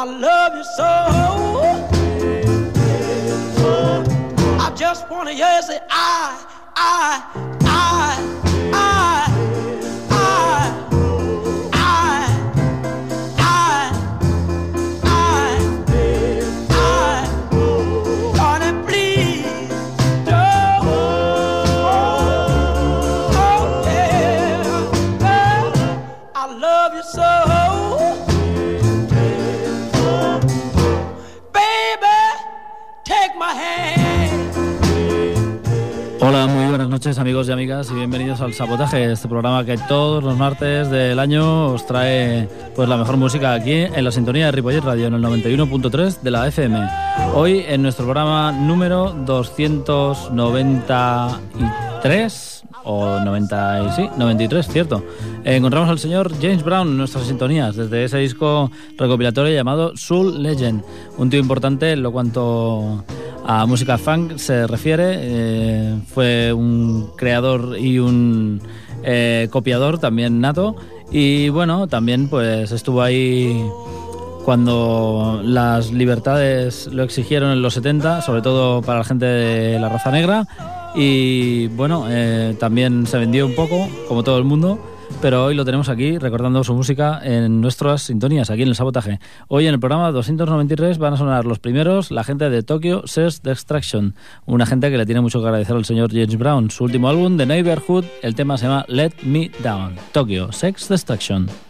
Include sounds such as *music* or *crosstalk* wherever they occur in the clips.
I love you so. I just wanna hear you say, I, I. amigos y amigas y bienvenidos al Sabotaje, este programa que todos los martes del año os trae pues la mejor música aquí en la sintonía de Ripollet Radio en el 91.3 de la FM. Hoy en nuestro programa número 293 o 90 sí, 93, cierto. encontramos al señor James Brown en nuestras sintonías desde ese disco recopilatorio llamado Soul Legend, un tío importante en lo cuanto a música funk se refiere. Eh, fue un creador y un eh, copiador también nato. Y bueno, también pues estuvo ahí cuando las libertades lo exigieron en los 70, sobre todo para la gente de la raza negra. Y bueno, eh, también se vendió un poco, como todo el mundo pero hoy lo tenemos aquí recordando su música en nuestras sintonías, aquí en el sabotaje. Hoy en el programa 293 van a sonar los primeros, la gente de Tokyo Sex Destruction, una gente que le tiene mucho que agradecer al señor James Brown. Su último álbum, The Neighborhood, el tema se llama Let Me Down. Tokyo Sex Destruction.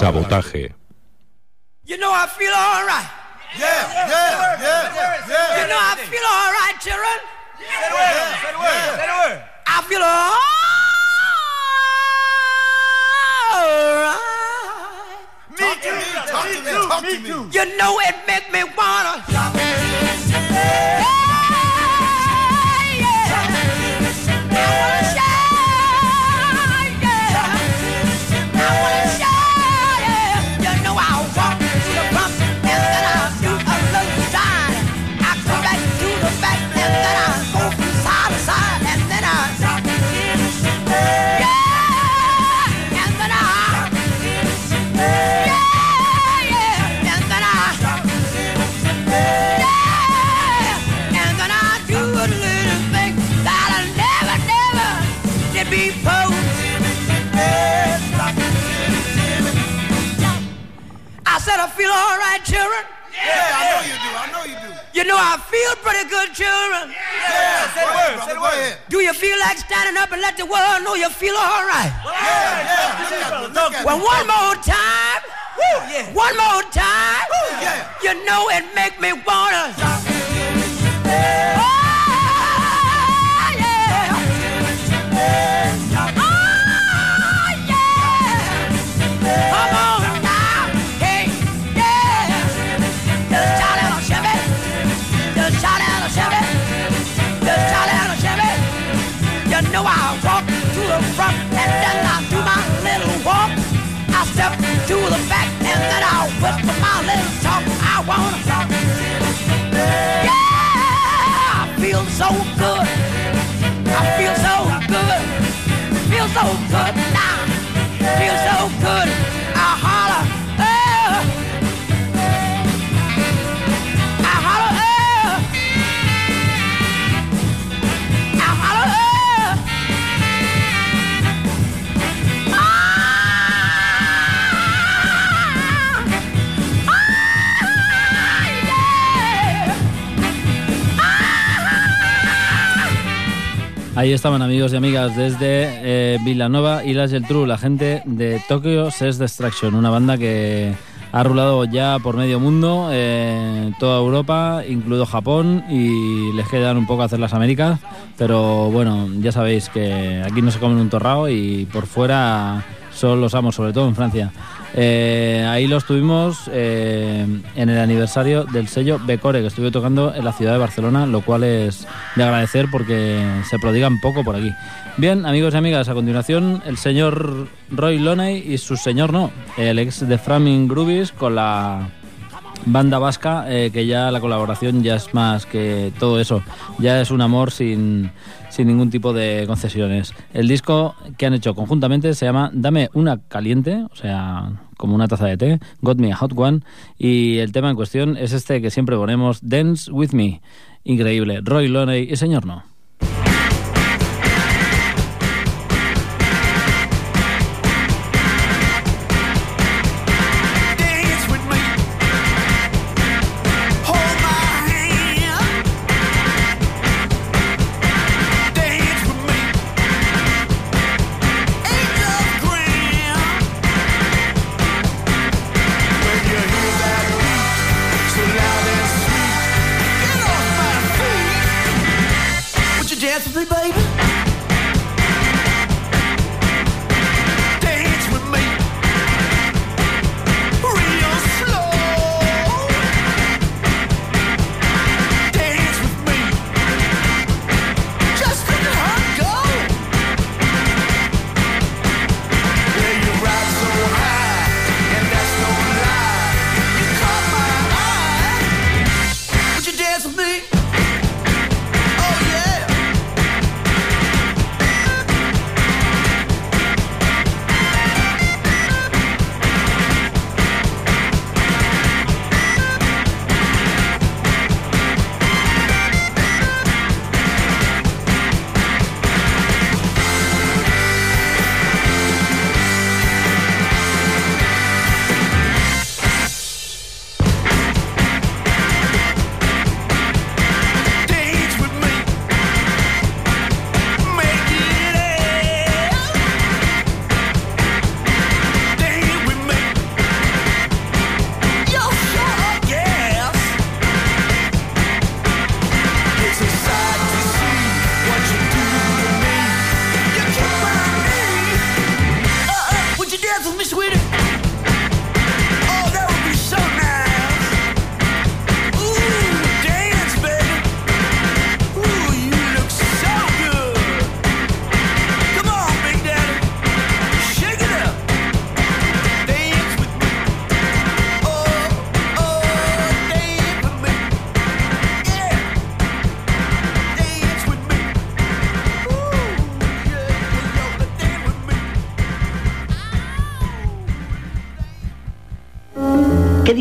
Sabotaje. You know I feel all right. Yeah, yeah, yeah, yeah. You know I feel all right, children. Say the word, say the word, say the word. I feel all right. Me too, talk to me, talk to me. You know it make me wanna. Yeah, yeah. I I feel all right, children. Yeah, I know you do, I know you do. You know I feel pretty good, children. Yeah, say the word, say the word. Do you feel like standing up and let the world know you feel all right? Yeah, yeah, look at look. Well, one more time. Woo, yeah. One more time. Woo, yeah. You know it make me wanna. Little talk. I wanna talk. Yeah, I feel so good. I feel so good. Feel so good now. Feel so good. Ahí estaban amigos y amigas desde eh, Villanova y Las True, la gente de Tokyo Sex Destruction, una banda que ha rulado ya por medio mundo, eh, toda Europa, incluido Japón, y les quedan un poco hacer las Américas, pero bueno, ya sabéis que aquí no se comen un torrao y por fuera son los amos, sobre todo en Francia. Eh, ahí los tuvimos eh, en el aniversario del sello Becore, que estuve tocando en la ciudad de Barcelona, lo cual es de agradecer porque se prodigan poco por aquí. Bien, amigos y amigas, a continuación el señor Roy Loney y su señor no, el ex de Framing Groovies con la banda vasca, eh, que ya la colaboración ya es más que todo eso, ya es un amor sin, sin ningún tipo de concesiones. El disco que han hecho conjuntamente se llama Dame una caliente, o sea, como una taza de té, Got Me a Hot One, y el tema en cuestión es este que siempre ponemos, Dance With Me. Increíble, Roy Loney y señor no.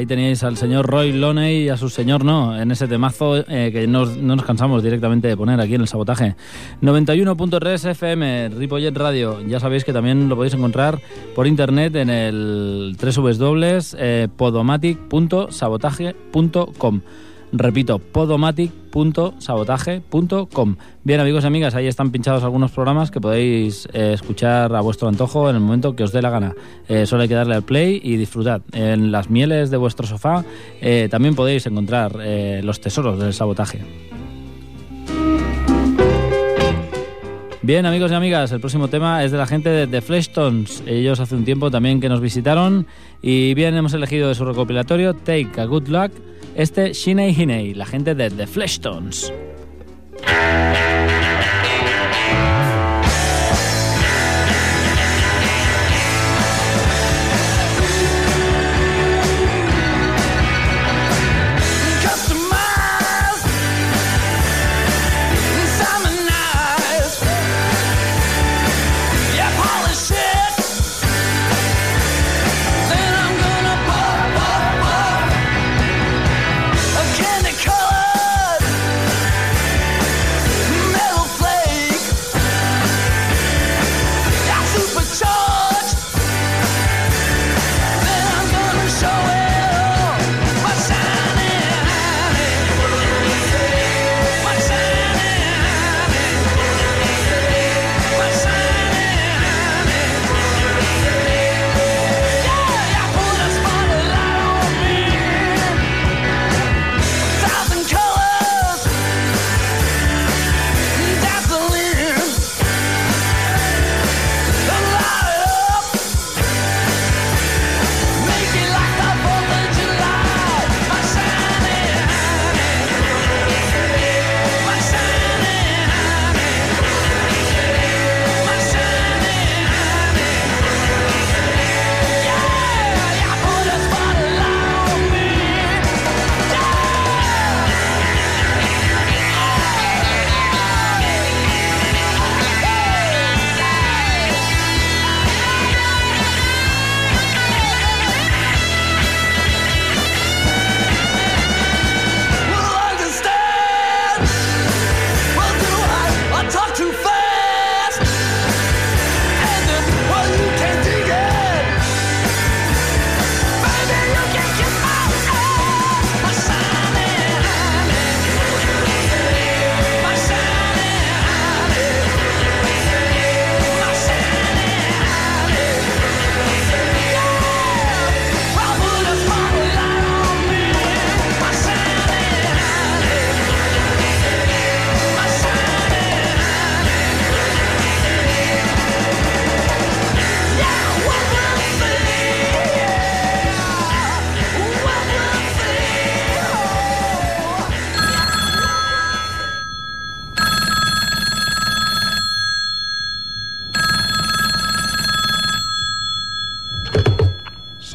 Ahí tenéis al señor Roy Loney y a su señor no, en ese temazo eh, que nos- no nos cansamos directamente de poner aquí en el sabotaje. 91.3 FM, Ripollet Radio. Ya sabéis que también lo podéis encontrar por internet en el www.podomatic.sabotaje.com. Repito, podomatic.sabotaje.com. Bien, amigos y amigas, ahí están pinchados algunos programas que podéis eh, escuchar a vuestro antojo en el momento que os dé la gana. Eh, solo hay que darle al play y disfrutad. En las mieles de vuestro sofá eh, también podéis encontrar los tesoros del sabotaje. Bien, amigos y amigas, el próximo tema es de la gente de The Fleshtones. Ellos hace un tiempo también que nos visitaron y bien hemos elegido de su recopilatorio Take a Good Luck este Shinei Hinei, la gente de The Fleshtones.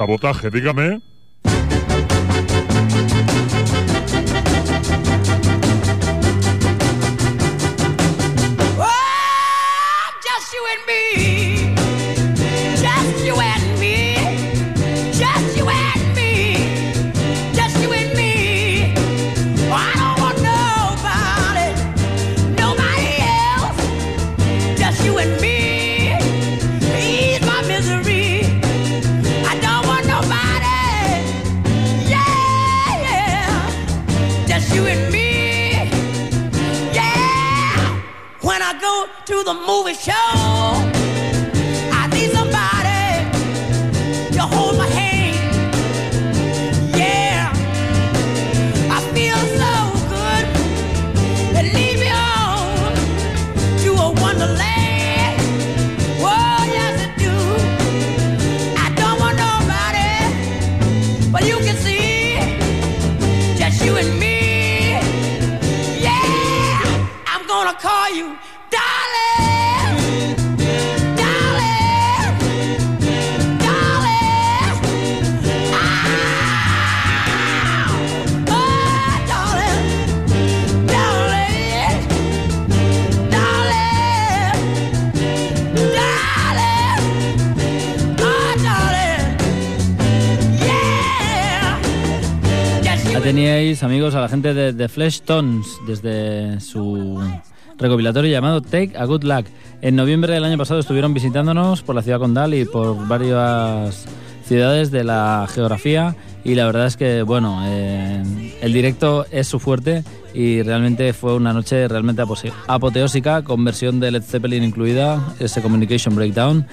Sabotaje, dígame. Amigos, a la gente de The Flesh Tones desde su recopilatorio llamado Take a Good Luck. En noviembre del año pasado estuvieron visitándonos por la ciudad condal y por varias ciudades de la geografía y la verdad es que, bueno, eh, el directo es su fuerte y realmente fue una noche realmente apoteósica con versión de Led Zeppelin incluida, ese Communication Breakdown.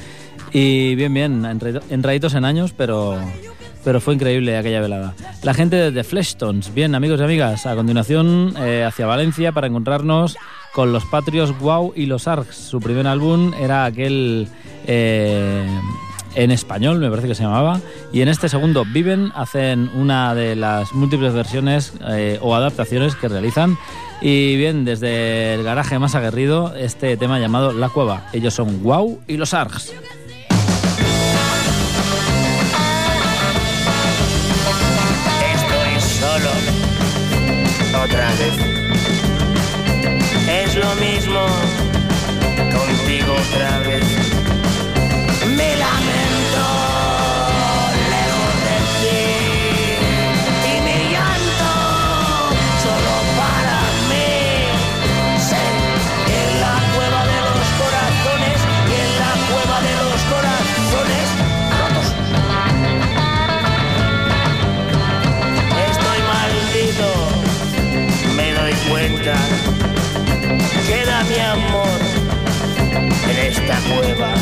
Y bien, bien, enraditos en años, pero, pero fue increíble aquella velada. La gente de The Fleshtones. Bien, amigos y amigas, a continuación eh, hacia Valencia para encontrarnos con los Patrios Wow y los Arcs. Su primer álbum era aquel eh, en español, me parece que se llamaba. Y en este segundo, Viven, hacen una de las múltiples versiones eh, o adaptaciones que realizan. Y bien, desde el garaje más aguerrido, este tema llamado La Cueva. Ellos son Wow y los Arcs. Otra vez. Es lo mismo contigo otra vez. Cueva.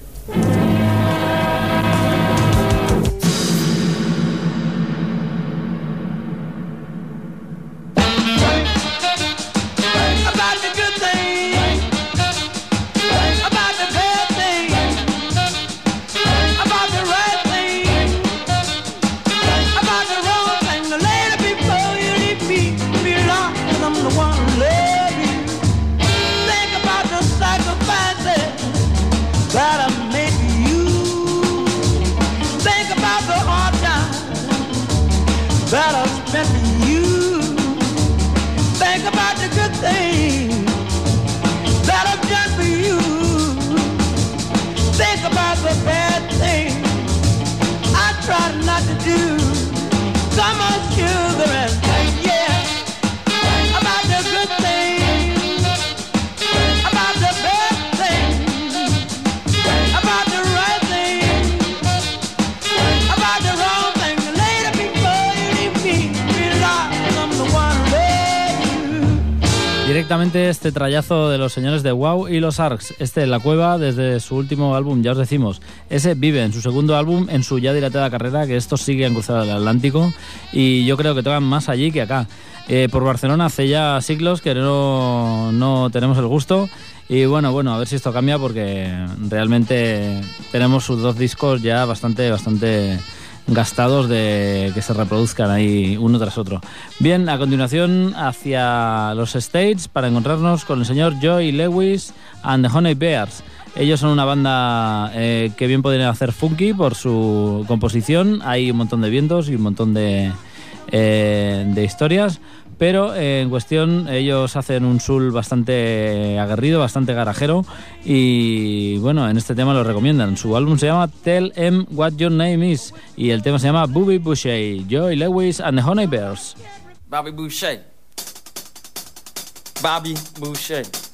Trayazo de los señores de Wow y los Arcs. Este La Cueva desde su último álbum, ya os decimos. Ese vive en su segundo álbum, en su ya dilatada carrera, que estos han cruzado el Atlántico y yo creo que tocan más allí que acá. Eh, por Barcelona hace ya siglos que no, no tenemos el gusto. Y bueno, bueno, a ver si esto cambia porque realmente tenemos sus dos discos ya bastante, bastante gastados de que se reproduzcan ahí uno tras otro. Bien, a continuación hacia los States para encontrarnos con el señor Joey Lewis and the Honey Bears. Ellos son una banda eh, que bien podrían hacer funky por su composición. Hay un montón de vientos y un montón de, eh, de historias. Pero eh, en cuestión ellos hacen un soul bastante aguerrido, bastante garajero y bueno, en este tema lo recomiendan. Su álbum se llama Tell Em What Your Name Is y el tema se llama Booby Boucher, Joey Lewis and the Honey Bears. Bobby Boucher. Bobby Boucher.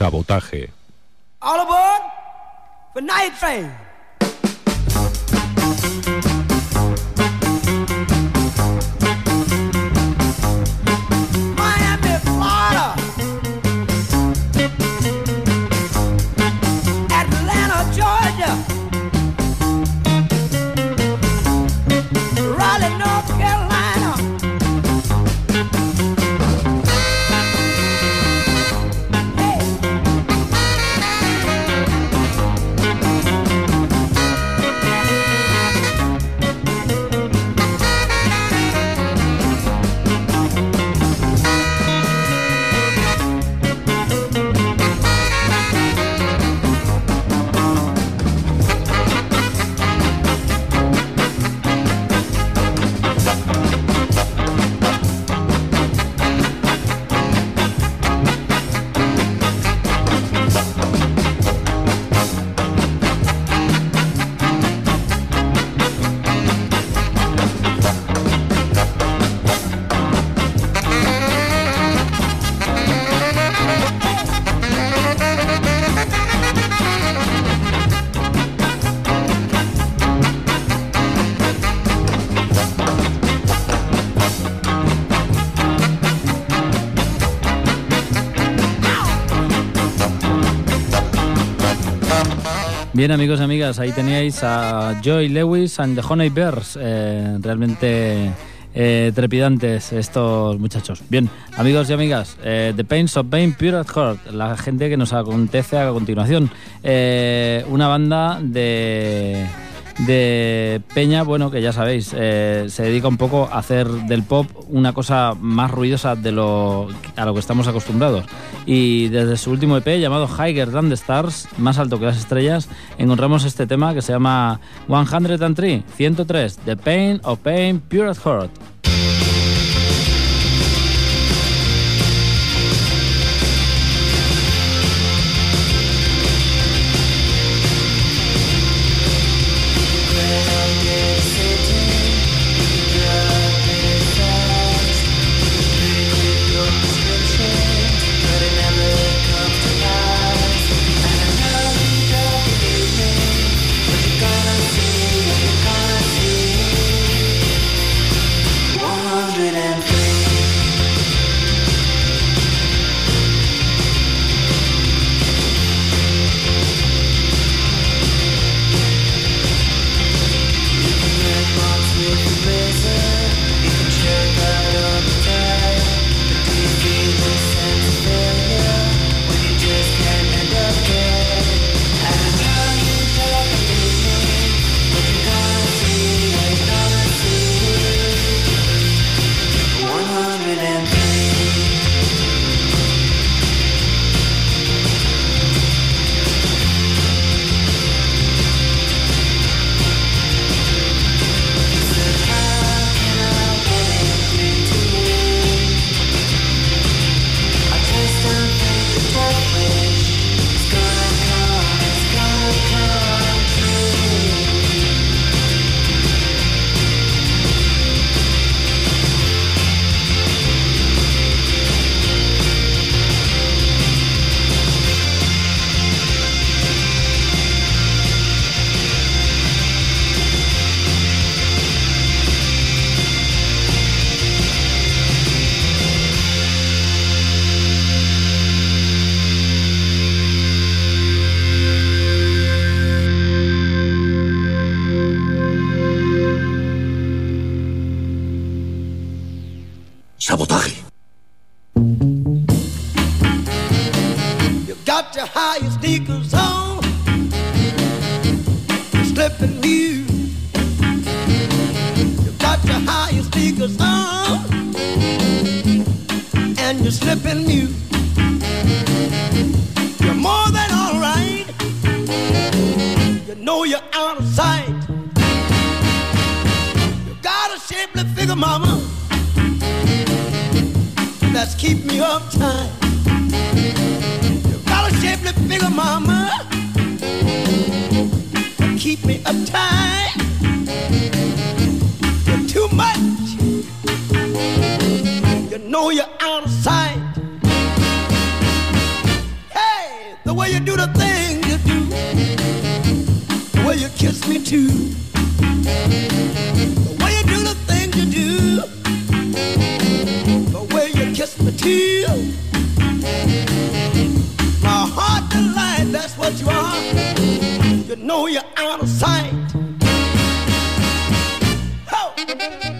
Sabotaje. All aboard for Night Train. Bien, amigos y amigas, ahí teníais a Joy Lewis and the Honey Bears. eh, realmente eh, trepidantes estos muchachos. Bien, amigos y amigas, eh, The Pains of Pain Pure at Heart, la gente que nos acontece a continuación. Eh, una banda de de Peña, bueno, que ya sabéis, eh, se dedica un poco a hacer del pop una cosa más ruidosa de lo a lo que estamos acostumbrados. Y desde su último EP llamado Higher Than the Stars, más alto que las estrellas, encontramos este tema que se llama 103, 103, The Pain of Pain Pure at Heart. Mama. Keep me uptight. You're too much. You know you're out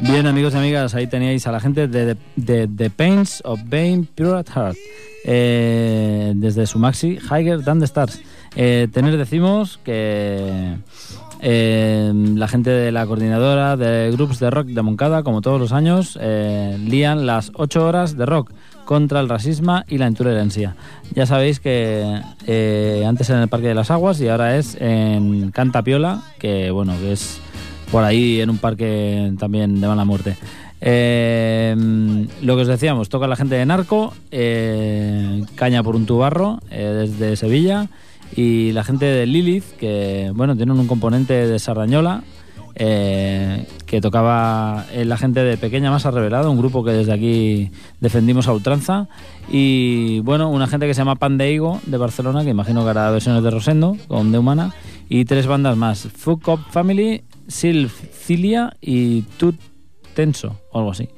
Bien, amigos y amigas, ahí teníais a la gente de The, Pains of Pain Pure at Heart, eh, desde su maxi Higher Than the Stars. Eh, tener decimos que eh, la gente de la coordinadora de grupos de rock de Moncada, como todos los años, lían las 8 horas de rock contra el racismo y la intolerancia. Ya sabéis que eh, antes en el Parque de las Aguas y ahora es en Cantapiola, que bueno, que es por ahí en un parque también de mala muerte. Eh, lo que os decíamos, toca la gente de Narco, eh, Caña por un tubarro eh, desde Sevilla y la gente de Lilith, que bueno, tienen un componente de Sardañola, eh, que tocaba eh, la gente de Pequeña Masa Revelada, un grupo que desde aquí defendimos a ultranza, y bueno, una gente que se llama Pan de Higo de Barcelona, que imagino que hará versiones de Rosendo, con De Humana, y tres bandas más, Fuck Up Family, Silcilia y Tut Tenso, o algo así.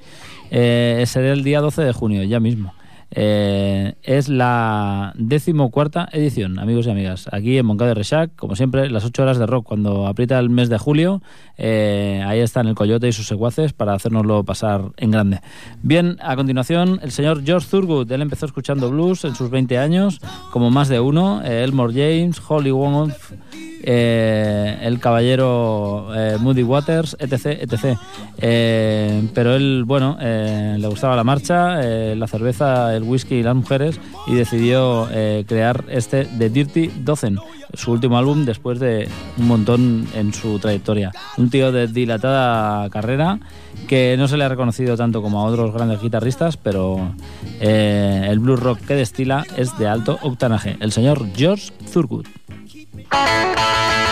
Eh, será el día 12 de junio, ya mismo. Eh, es la decimocuarta edición, amigos y amigas. Aquí en Moncada de Rechac, como siempre, las 8 horas de rock. Cuando aprieta el mes de julio, eh, ahí están el Coyote y sus secuaces para hacernoslo pasar en grande. Bien, a continuación, el señor George Thurgood. Él empezó escuchando blues en sus 20 años, como más de uno. eh, Elmore James, Holly Wolf, eh, el caballero eh, Moody Waters, etc. etc. Eh, pero él, bueno, le gustaba la marcha, la cerveza, el whisky y las mujeres y decidió crear este The Dirty Dozen, su último álbum después de un montón en su trayectoria. Un tío de dilatada carrera que no se le ha reconocido tanto como a otros grandes guitarristas, pero el blues rock que destila es de alto octanaje. El señor George Thurgood. Thank you.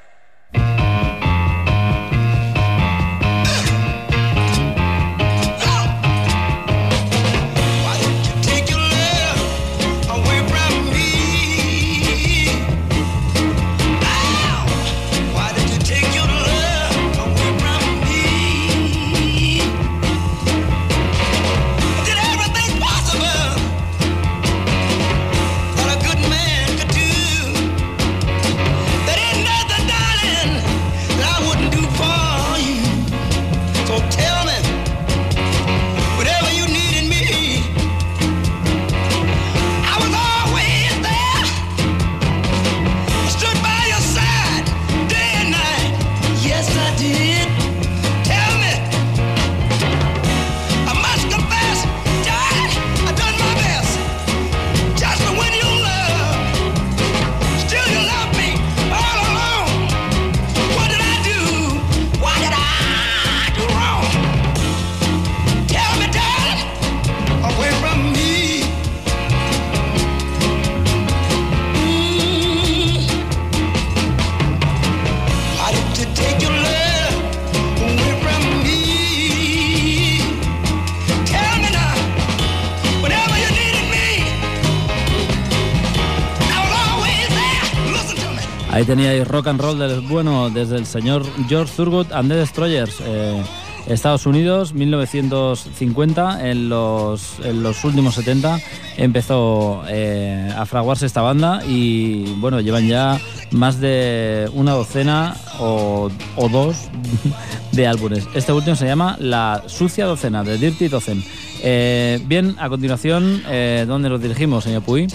Teníais rock and roll del bueno desde el señor George Thurgood and the Destroyers. eh, Estados Unidos, 1950, en los, en los últimos 70 empezó eh, a fraguarse esta banda y bueno, llevan ya más de una docena o, dos *laughs* de álbumes. Este último se llama La Sucia Docena, de Dirty Docen. Eh, bien, a continuación, ¿dónde nos dirigimos, señor Puy?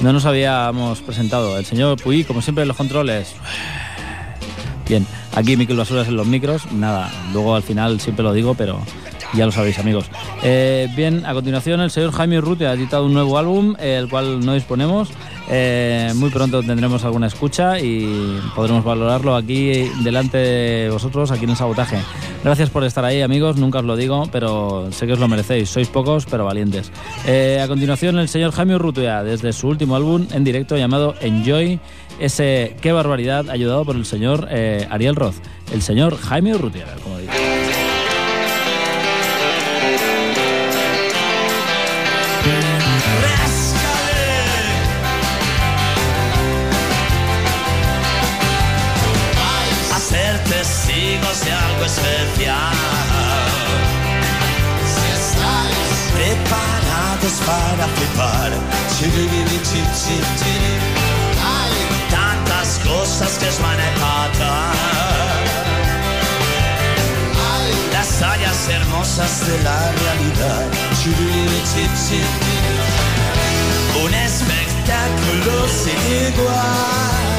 No nos habíamos presentado. El señor Puy, como siempre, los controles. Bien, aquí Miquel Basuras en los micros. Nada, luego al final siempre lo digo, pero ya lo sabéis, amigos. Eh, bien, a continuación, el señor Jaime Urrutia ha editado un nuevo álbum, el cual no disponemos. Eh, muy pronto tendremos alguna escucha y podremos valorarlo aquí delante de vosotros, aquí en el sabotaje. Gracias por estar ahí, amigos. Nunca os lo digo, pero sé que os lo merecéis. Sois pocos, pero valientes. Eh, a continuación, el señor Jaime Urrutia, desde su último álbum en directo llamado Enjoy, ese qué barbaridad, ayudado por el señor eh, Ariel Roth. El señor Jaime Urrutia, como digo. Para flipar, hay tantas cosas que a empatar. Las tallas hermosas de la realidad. Un espectáculo sin igual.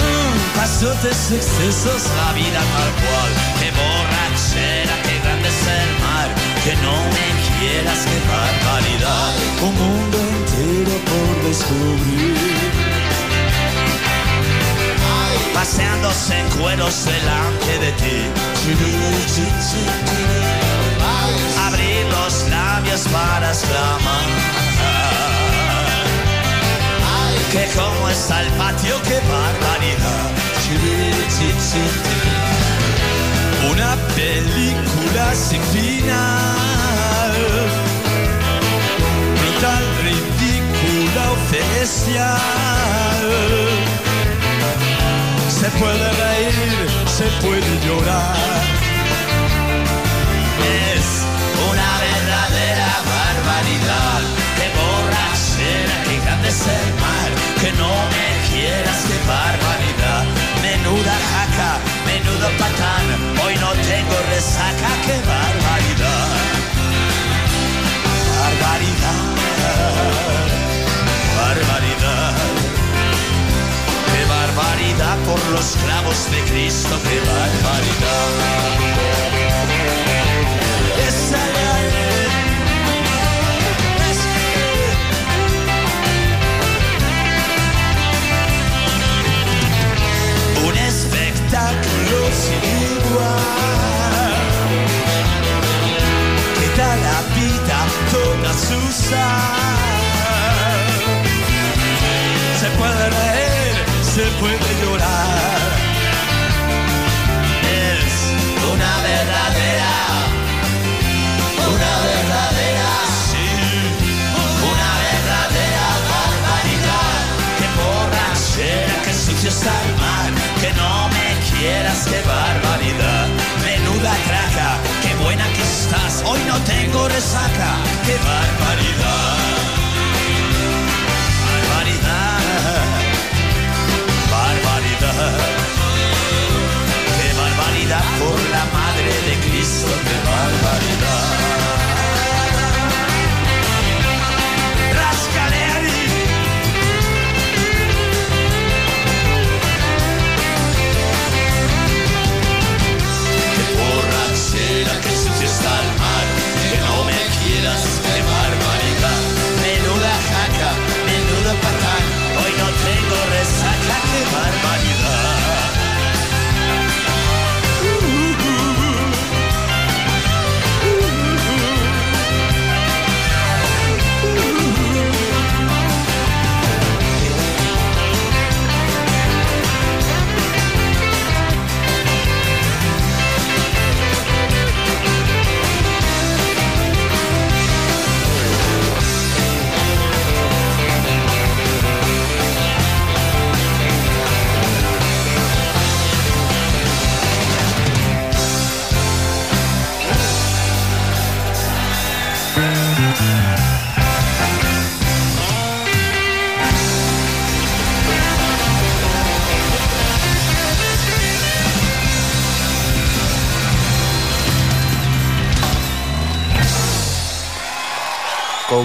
Mm, Pasotes excesos, la vida tal cual. Qué borrachera, qué grande es el mar. Que no me quieras, qué barbaridad. Un mundo entero por descubrir. Paseándose en cueros delante de ti. Abrir los labios para exclamar. Que como está el patio, qué barbaridad. Una película sin final. Ridícula o celestial. Se puede reír, se puede llorar. Es una verdadera barbaridad. Que borrachera, que grande es el mar. Que no me quieras, qué barbaridad. Menuda jaca, menudo patán. Hoy no tengo resaca, qué barbaridad. Barbaridad, barbaridad. Qué barbaridad por los clavos de Cristo, qué barbaridad.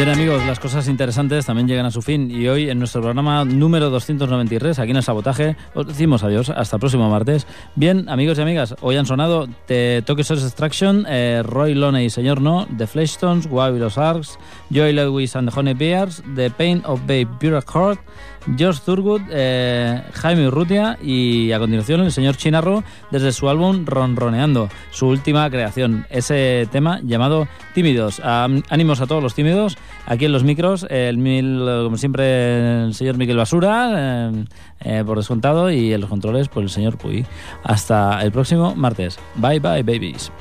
Bien amigos, las cosas interesantes también llegan a su fin y hoy en nuestro programa número 293, aquí en el sabotaje, os decimos adiós, hasta el próximo martes. Bien amigos y amigas, hoy han sonado The Tokyo Source Extraction, eh, Roy Loney, Señor No, The Fleshstones, Wabi los Arcs, Joy Lewis and the Honey Bears, The Pain of Babe Bureaucrat, George Thurgood, eh, Jaime Urrutia y a continuación el señor Chinarro desde su álbum Ronroneando, su última creación, ese tema llamado Tímidos. Am- ánimos a todos los tímidos, aquí en los micros, el mil, como siempre el señor Miquel Basura, eh, eh, por descontado, y en los controles pues el señor Puy. Hasta el próximo martes. Bye bye babies.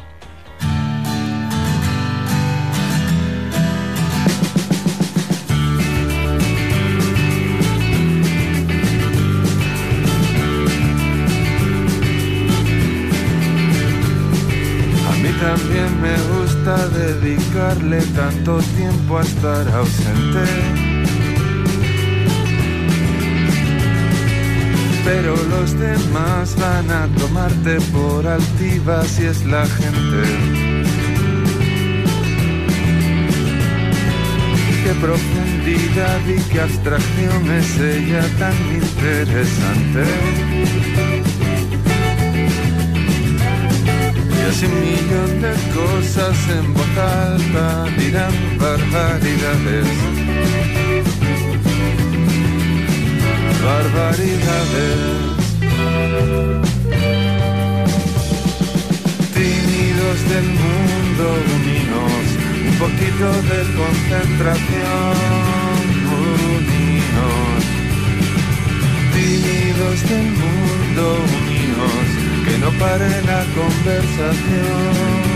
Tanto tiempo a estar ausente. Pero los demás van a tomarte por altiva si es la gente. Qué profundidad y qué abstracción es ella tan interesante. Así un millón de cosas en voz alta dirán barbaridades. Barbaridades. Tímidos del mundo, unidos, un poquito de concentración, unidos. Tímidos del mundo, unidos, no pare la conversación,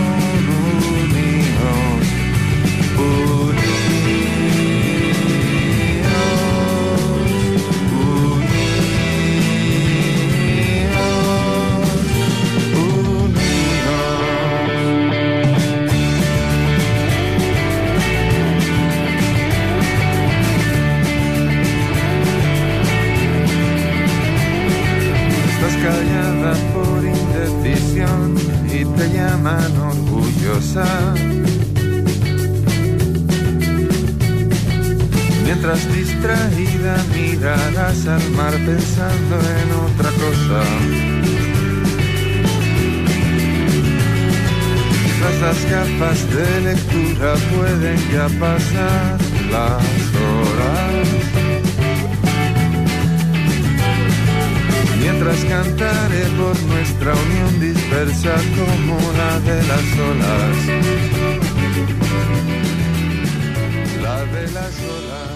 llaman orgullosa. Mientras distraída mirarás al mar pensando en otra cosa. Quizás las gafas de lectura pueden ya pasar las horas. Mientras cantaré por nuestra unión dispersa como la de las olas. La de las olas.